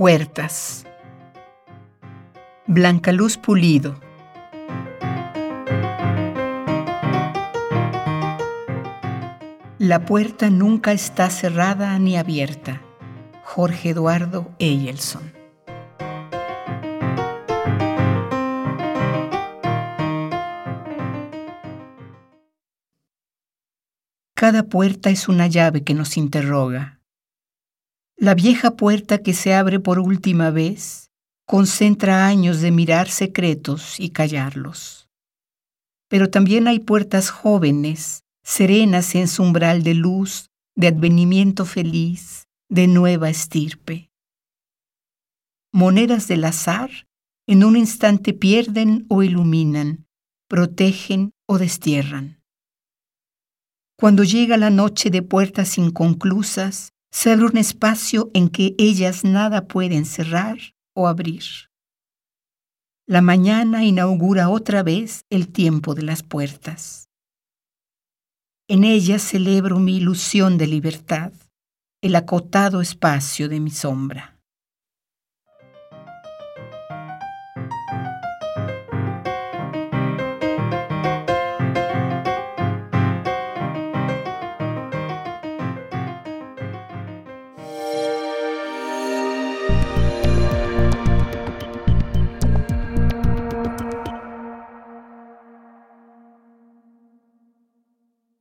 Puertas. Blanca Luz Pulido. La puerta nunca está cerrada ni abierta. Jorge Eduardo Eyelson. Cada puerta es una llave que nos interroga la vieja puerta que se abre por última vez concentra años de mirar secretos y callarlos. Pero también hay puertas jóvenes, serenas en su umbral de luz, de advenimiento feliz, de nueva estirpe. Monedas del azar en un instante pierden o iluminan, protegen o destierran. Cuando llega la noche de puertas inconclusas, se abre un espacio en que ellas nada pueden cerrar o abrir. La mañana inaugura otra vez el tiempo de las puertas. En ella celebro mi ilusión de libertad, el acotado espacio de mi sombra. Bye.